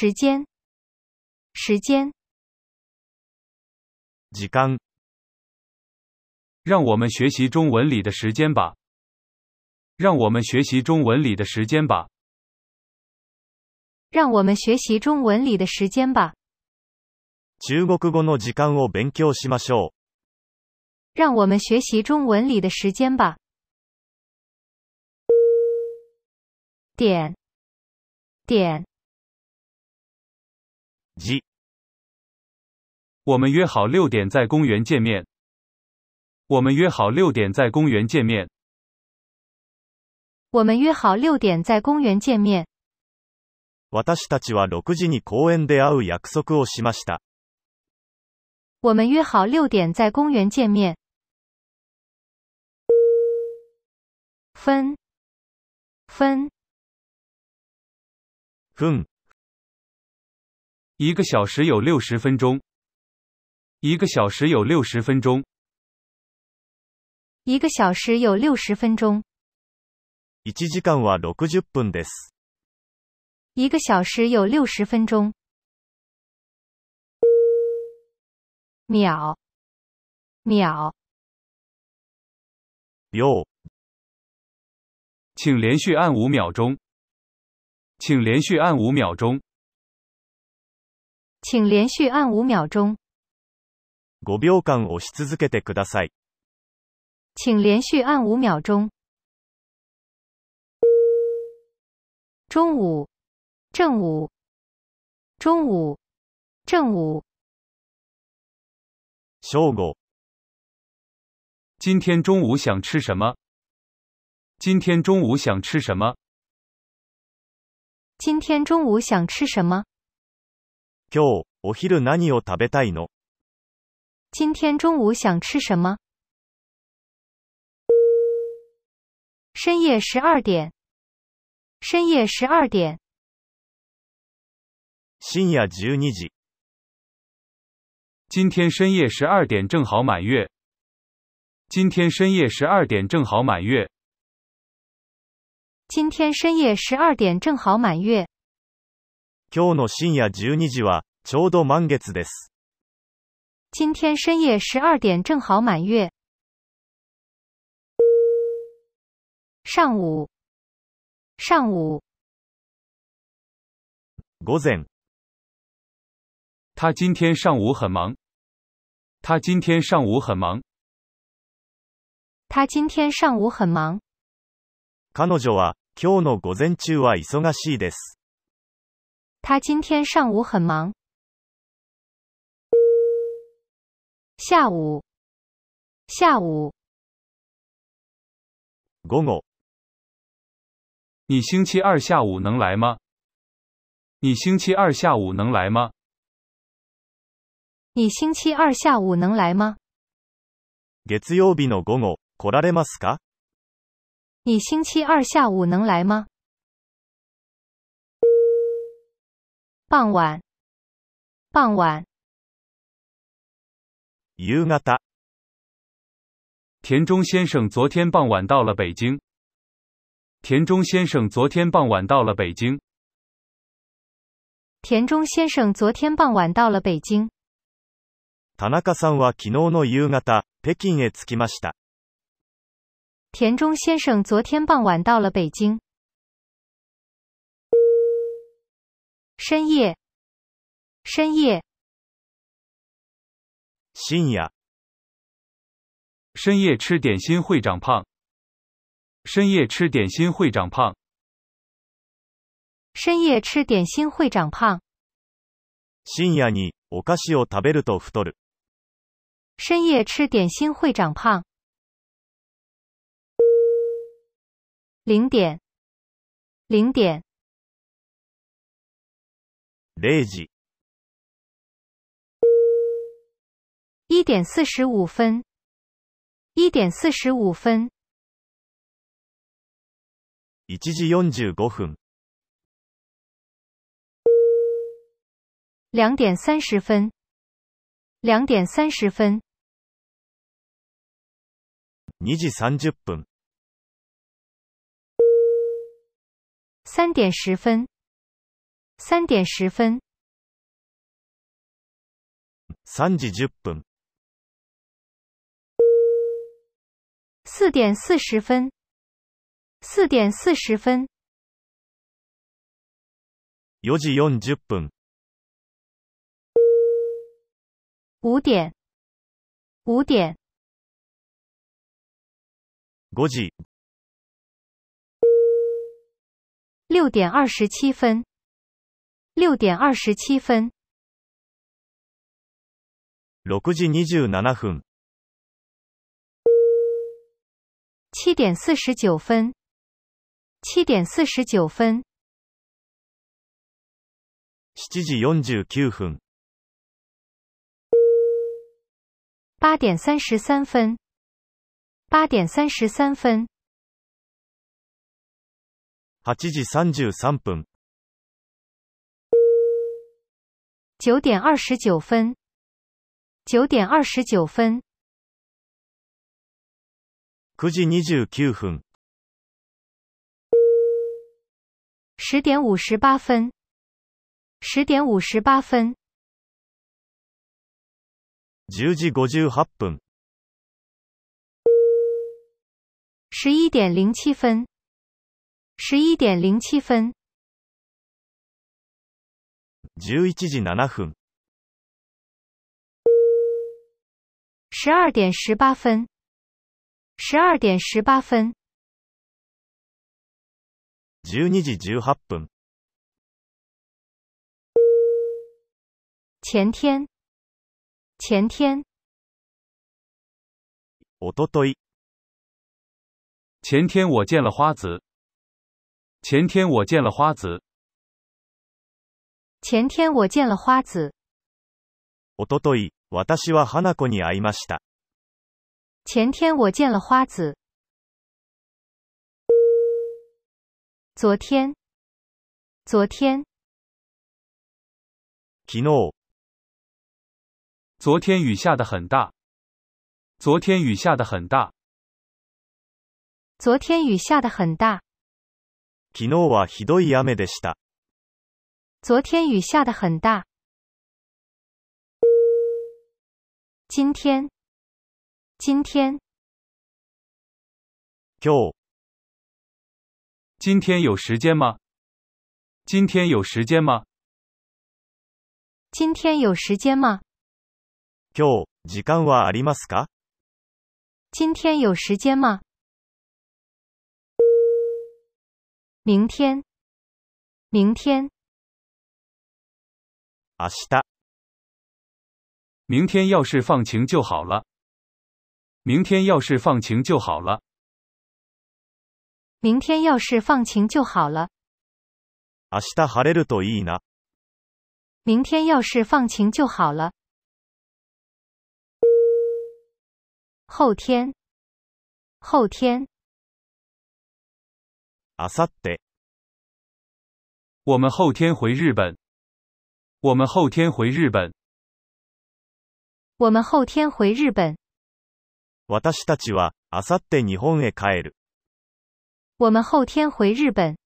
时间，时间，时间。让我们学习中文里的时间吧。让我们学习中文里的时间吧。让我们学习中文里的时间吧。中国語の時間を勉強しましょう。让我们学习中文里的时间吧。点，点。我们约好六点在公园见面。我们约好六点在公园见面。我们约好六点在公园见面。我们约好六点在公园见面。分分分。一个小时有六十分钟。一个小时有六十分钟。一个小时有六十分钟。一時間は六十分です。一个小时有六十分钟。秒。秒。よ。请连续按五秒钟。请连续按五秒钟。请连续按五秒钟。请连续按五秒钟。中午，正午，中午，正午。小狗，今天中午想吃什么？今天中午想吃什么？今天中午想吃什么？今日、お昼何を食べたいの今天中午想吃什么深夜12点。深夜12点。深夜12時。今天深夜12点正好满月。今天深夜12点正好满月。今天深夜12点正好满月。今日の深夜12時は、ちょうど満月です。今天深夜12点正好満月。上午。上午。午前。他今天上午很忙。他今天上午很忙。他今天上午很忙。彼女は今日の午前中は忙しいです。他今天上午很忙。下午，下午。下午。你星期二下午能来吗？你星期二下午能来吗？你星期二下午能来吗？月曜日の午後来られますか？你星期二下午能来吗？傍晚，傍晚。夕方田中先生昨天傍晚到了北京。田中先生昨天傍晚到了北京。田中先生昨天傍晚到了北京。田中さんは昨日の夕方、北京へ着きました。田中先生昨天傍晚到了北京。深夜，深夜，深夜，深夜吃点心会长胖。深夜吃点心会长胖。深夜吃点心会长胖。深夜你，おかしを食べると太る。深夜吃点心会长胖。零点，零点。0時。一点四十五分，一点四十五分，一時四十分，两点三十分，两点三十分，二時三0分，三点十分。三点十分，三时十分，四点四十分，四点四十分，四时四十分，五点，五点，五时，六点二十七分。六点二十七分。6時27分、七点四十九分。七点四十九分。7時49分、八点三十三分。八点三十三分。8時33分、九点二十九分，九点二十九分，九时二十九分，十点五十八分，十点五十八分，十时五十八分，十一点零七分，十一点零七分。11時7分。12点18分。12点18分。12時18分。前天。前天。おととい。前天我见了花子。前天我见了花子。前天我见了花子。一昨日，私は花子に会いました。前天我见了花子。昨天，昨天。昨日，昨天雨下得很大。昨天雨下得很大。昨天雨下得很大。昨日はひどい雨でした。昨天雨下得很大。今天，今天。今日，今天有时间吗？今天有时间吗？今天有时间吗？今日時間はありますか？今天有时间吗？明天，明天。明日，明天要是放晴就好了。明天要是放晴就好了。明天要是放晴就好了。明日晴れるといいな。明天要是放晴就好了。后天，后天。明さっ我们后天回日本。我们后天回日本。我们后天回日本。私たちは明後日日本へ帰る。我们后天回日本。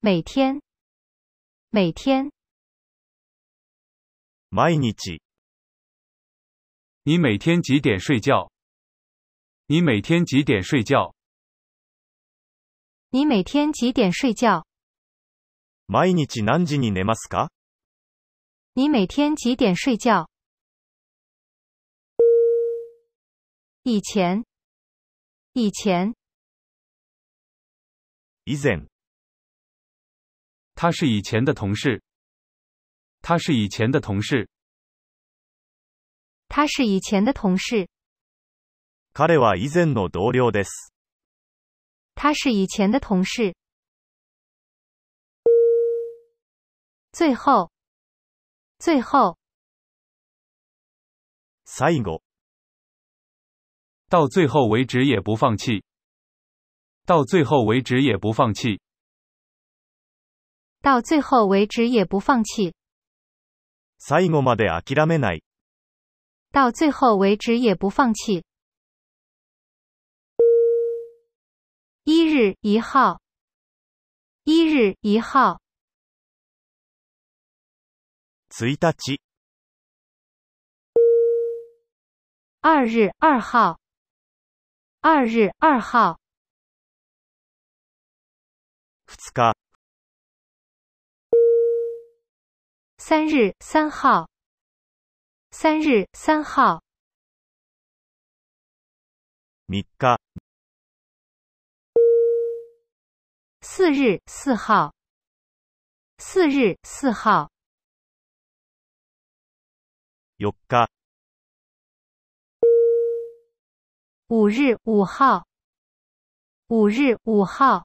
每天，每天。毎日。你每天几点睡觉？你每天几点睡觉？你每天几点睡觉？毎日何時に寝ますか你每天几点睡觉？以前、以前、以前、他是以前的同事。他是以前的同事。他是以前的同事。彼は以前の同僚です。他是以前的同事。最后，最后，最いご，到最后为止也不放弃。到最后为止也不放弃。到最后为止也不放弃。最いごまであきらめない。到最后为止也不放弃。一日一号，一日一号。一日，二日二号，二日二号，ふつか。三日三号，三日三号，みっ四日四号，四日四号。4日5日5号5日5号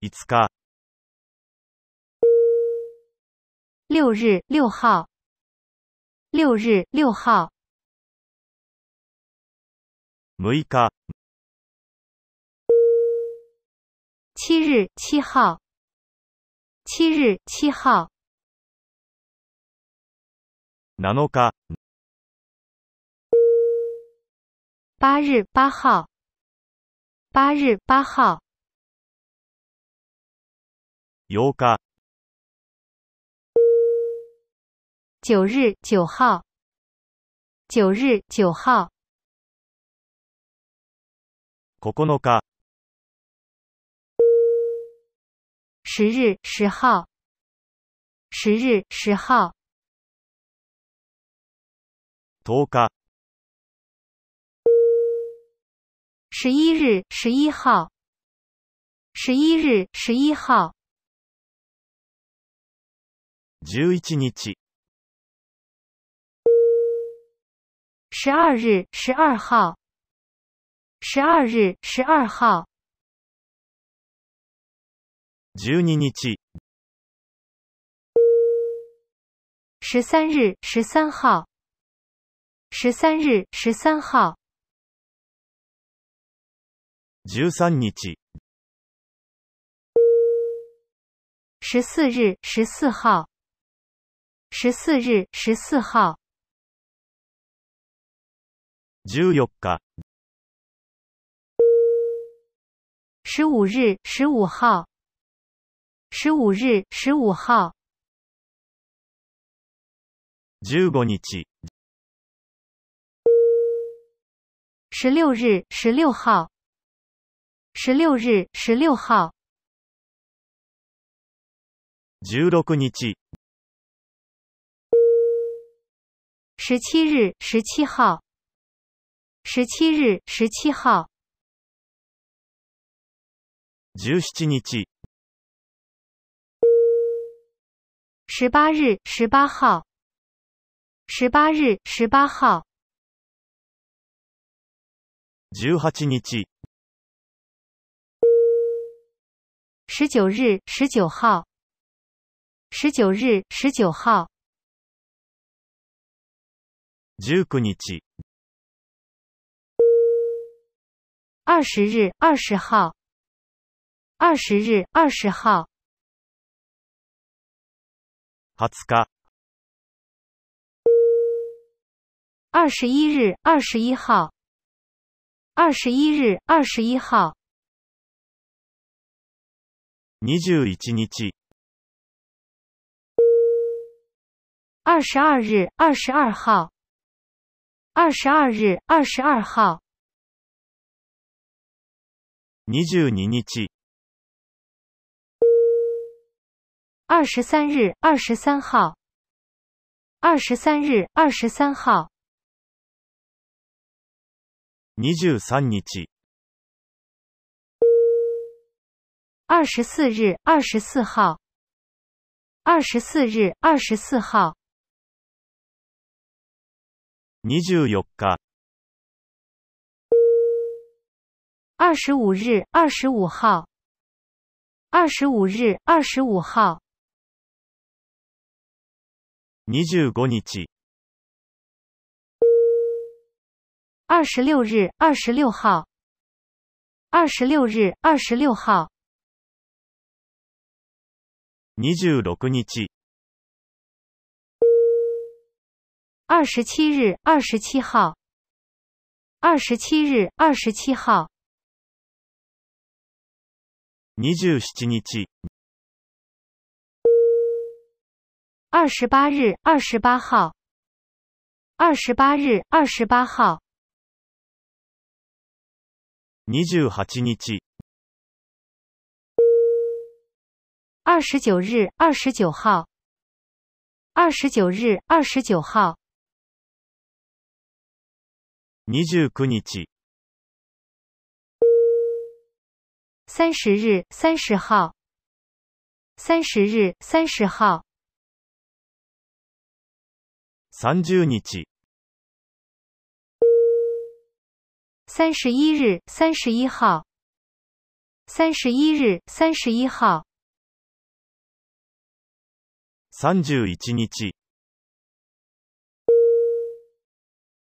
5日6日6号6日6号6日7日7号7日7号7日8日8号8日8号8日9日9号9日9号9日10日10号10日10号10日11日11号11日11号11日12日12号12日12号12日13日13号十三日、十三号。13日、十四日、十四号。十四日、十四号。14日、十五日，十五号。十五日，十五号。15日、十六日，十六号。十六日，十六号。十六日。十七日，十七号。十七日，十七号。十七日。十八日，十八号。十八日，十八号。18日19日19号19日19号19日20日20号20日20号20日21日21号二十一日，二十一号。二十一日。二十二日，二十二号。二十二日，二十二号。二十二日。二十三日，二十三号。二十三日，二十三号。23日24日24号24日24号24日25日25号25日25号25日二十六日二十六号，二十六日二十六号，二十六日，二十七日二十七号，二十七日二十七号，二十七日，二十八日二十八号，二十八日二十八号。28日、29日、29号、29日、29号、29日、30日、30号、30日、30号、30日、三十一日，三十一号，三十一日，三十一号，三十一日，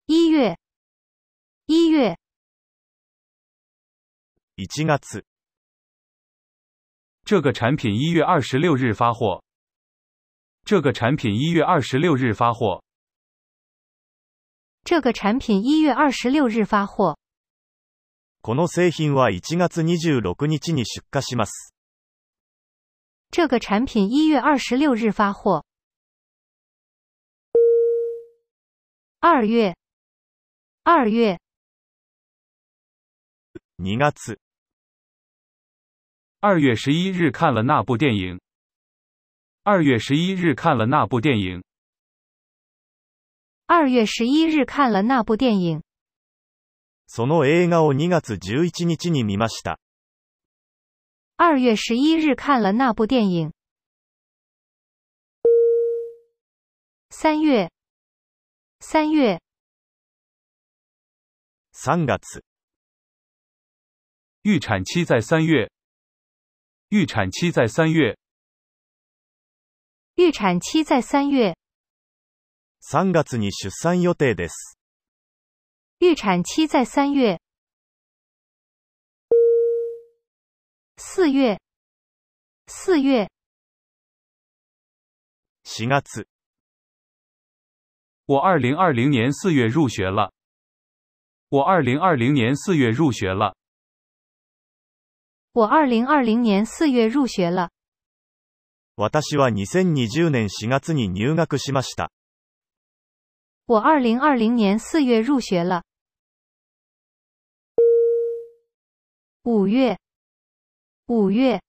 一月，一月，一月。这个产品一月二十六日发货。这个产品一月二十六日发货。这个产品一月二十六日发货。この製品は1月26日に出荷します。这个产品1月26日发货。2月、2月。2月。2月11日看了那部电影。2月11日看了那部电影。2月11日看了那部电影。その映画を2月11日に見ました。2月11日看了那部电影。3月。3月。3月。预产期在3月。预产期在3月。预产期在3月。3月に出産予定です。预产期在三月、四月、四月。细伢子，我二零二零年四月入学了。我二零二零年四月入学了。我二零二零年四月入学了。わたしは二千二十年四月に入学しました。我二零二零年四月入学了。五月，五月，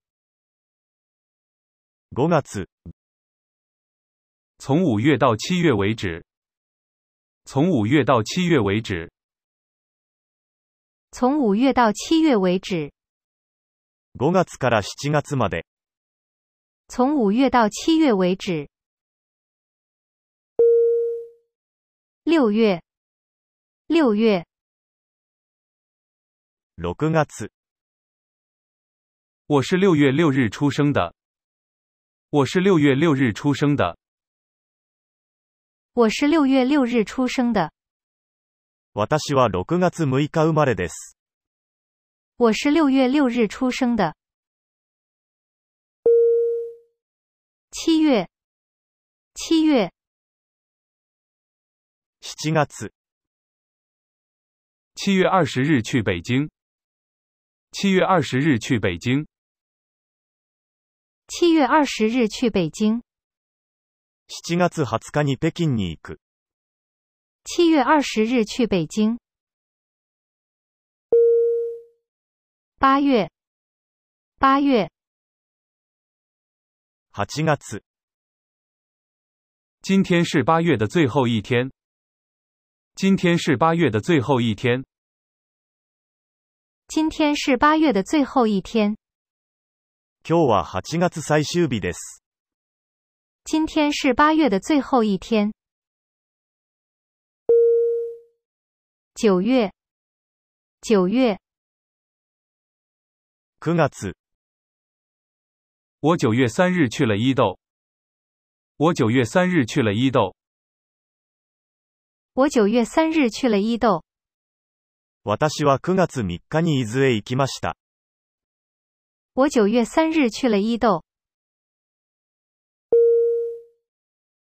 从五月到七月为止，从五月到七月为止，从五月到七月为止，从五月到七月为止，六月，六月，六月。我是六月六日出生的。我是六月六日出生的。我是六月六日出生的。私は六月六日生まれです。我是六月六日出生的。七月。七月。七月二十日去北京。七月二十日去北京。七月二十日去北京。七月二十日去北京。八月，八月。八月八日。今天是八月的最后一天。今天是八月的最后一天。今天是八月的最后一天。今日は8月最終日です。今天是8月的最后一天。9月、9月、9月。我9月3日去了伊豆。我9月3日去了伊豆。我9月3日去了伊豆。私は9月3日に伊豆へ行きました。我九月三日去了伊豆。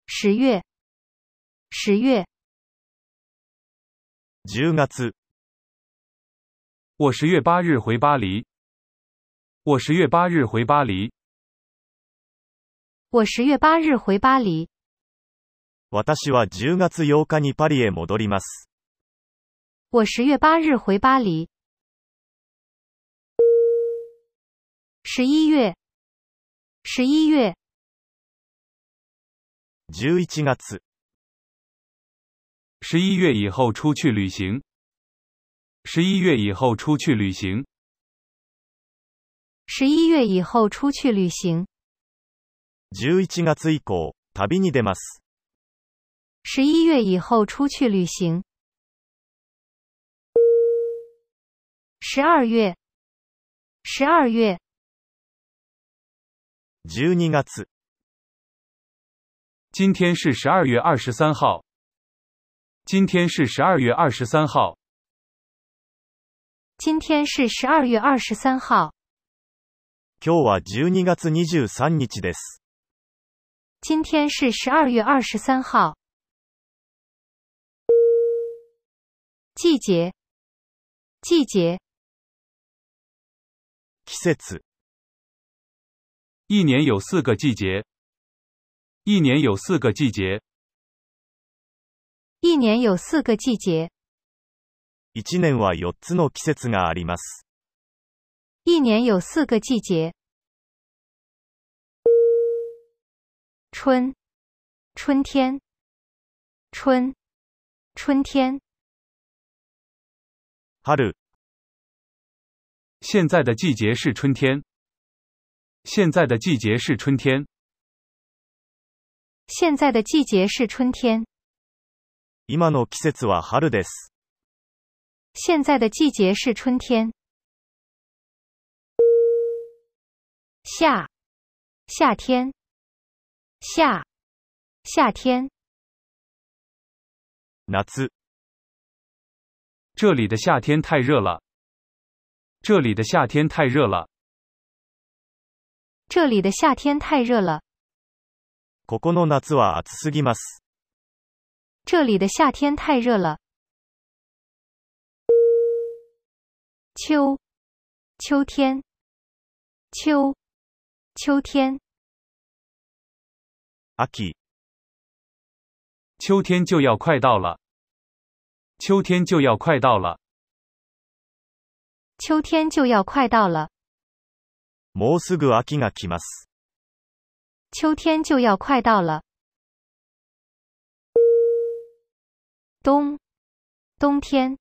十月，十月，十月。我十月八日回巴黎。我十月八日回巴黎。我十月八日回巴黎。私は十月八日にパリへ戻ります。我十月八日回巴黎。十一月，十一月，十一月，十一月以后出去旅行，十一月以后出去旅行，十一月以后出去旅行，十一月以后，旅に出十一月以后出去旅行，十二月，十二月。12月。今天是12月23三号。今天是12月23三号。今天是12月23三号。今日は12月23日です。今天是12月23三号。季节，季节。季節一年有四个季节。一年有四个季节。一年有四个季节。一年是四個季節。一年有四个季节。春，春天。春，春天。哈喽。现在的季节是春天。现在的季节是春天。现在的季节是春天。现在的季节是春天。夏，夏天，夏，夏天。夏。这里的夏天太热了。这里的夏天太热了。这里的夏天太热了。这里的夏天太热了。秋，秋天，秋，秋天。秋，基，秋天就要快到了。秋天就要快到了。秋天就要快到了。もうすぐ秋が来ます。秋天就要快到了。冬、冬天、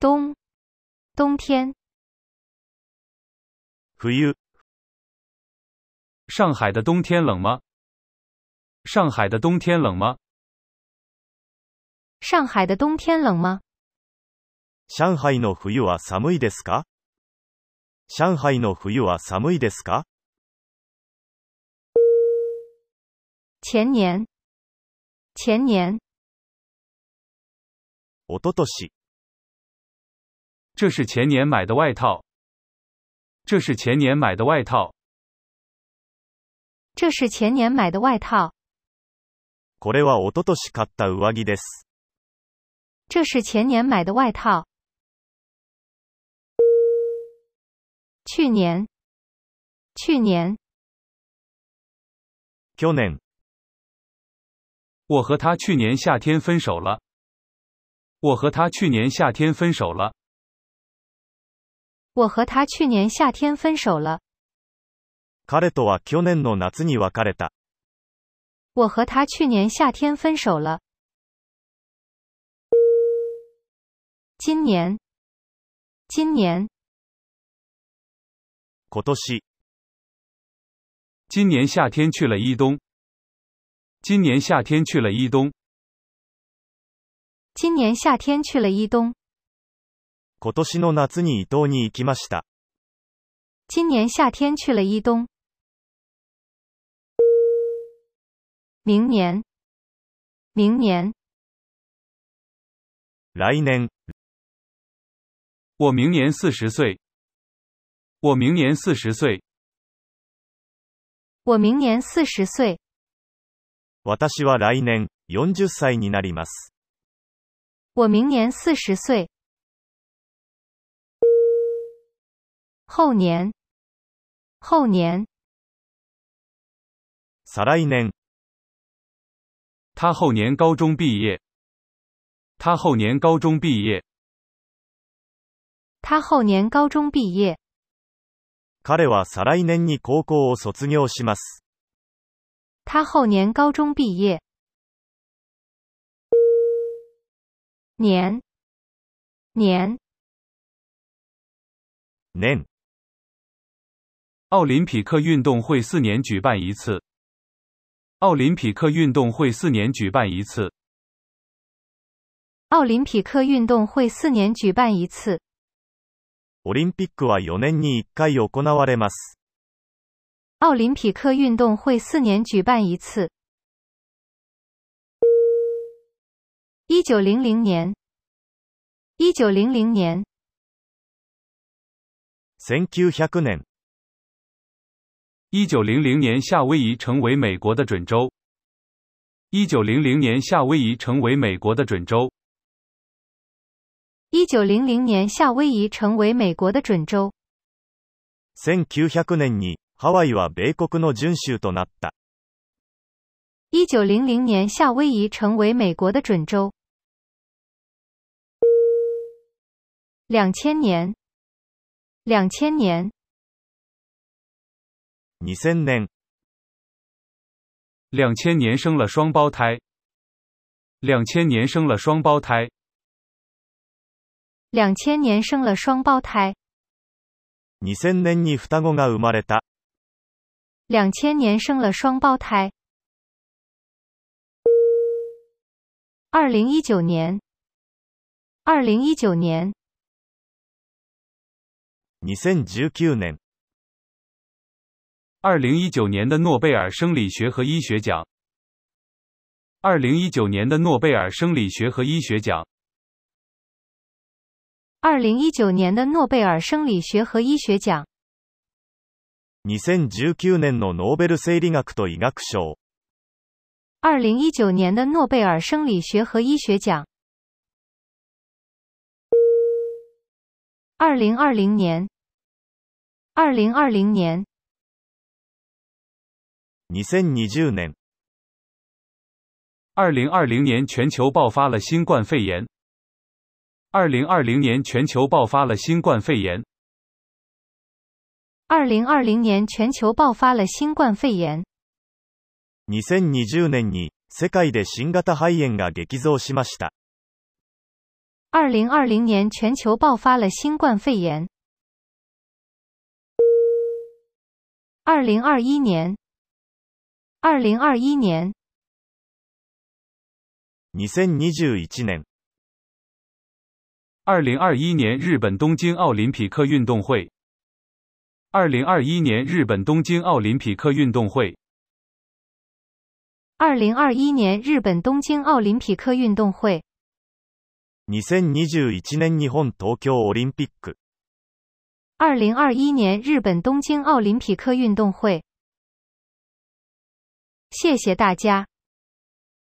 冬、冬天。冬。上海的冬天冷吗？上海的冬天冷吗？上海的冬天冷吗？上海の冬は寒いですか？上海の冬は寒いですか前年、前年。おととし。这是前年买的外套。这是前年买的外套。这是前年买的外套。これはおととし買った上着です。这是前年买的外套。去年，去年，去年，我和他去年夏天分手了。我和他去年夏天分手了。我和他去年夏天分手了。彼とは去年の夏に別れた。我和他去年夏天分手了。今年，今年。今年夏天去了伊东。今年夏天去了伊东。今年夏天去了伊东。今年夏天去了伊东。明年，明年，来年，我明年四十岁。我明年四十岁。我明年四十岁。私は来年四十歳になります。我明年四十岁。后年，后年。来年。他后年高中毕业。他后年高中毕业。他后年高中毕业。彼は再来年に高校を卒業します。他后年高中毕业。年年年奥林匹克运动会四年举办一次。奥林匹克运动会四年举办一次。奥林匹克运动会四年举办一次。オリンピックは4年に1回行われます。奥林匹克运動会4年举办一次。1900年。1900年。1900年。1900年夏威夷成为美国的准州。1900年夏威夷成为美国的准州。一九零零年，夏威夷成为美国的准州。一九零零年，夏威夷成为美国的准州。两千年，两千年，两千年生了双胞胎，两千年生了双胞胎。两千年生了双胞胎。二千年に双子が生まれた。两千年生了双胞胎。二零一九年，二零一九年，二千十九年，二零一九年的诺贝尔生理学和医学奖。二零一九年的诺贝尔生理学和医学奖。2019年的诺贝尔生理学和医学奖。2019年的诺贝尔生理学和医学奖。2 0一九年的诺贝尔生理学和医学奖。二零二零年，2020年，2020年，2020年，全球爆发了新冠肺炎。二零二零年全球爆发了新冠肺炎。二零二零年全球爆发了新冠肺炎。2020年に世界で新型肺炎が激増しました。二零二零年全球爆发了新冠肺炎。二零二一年。二零二一年。2021年、二零二一年日本东京奥林匹克运动会。二零二一年日本东京奥林匹克运动会。二零二一年日本东京奥林匹克运动会。二千二十一年日本东京奥林匹克。二零二一年日本东京奥林匹克运动会。谢谢大家。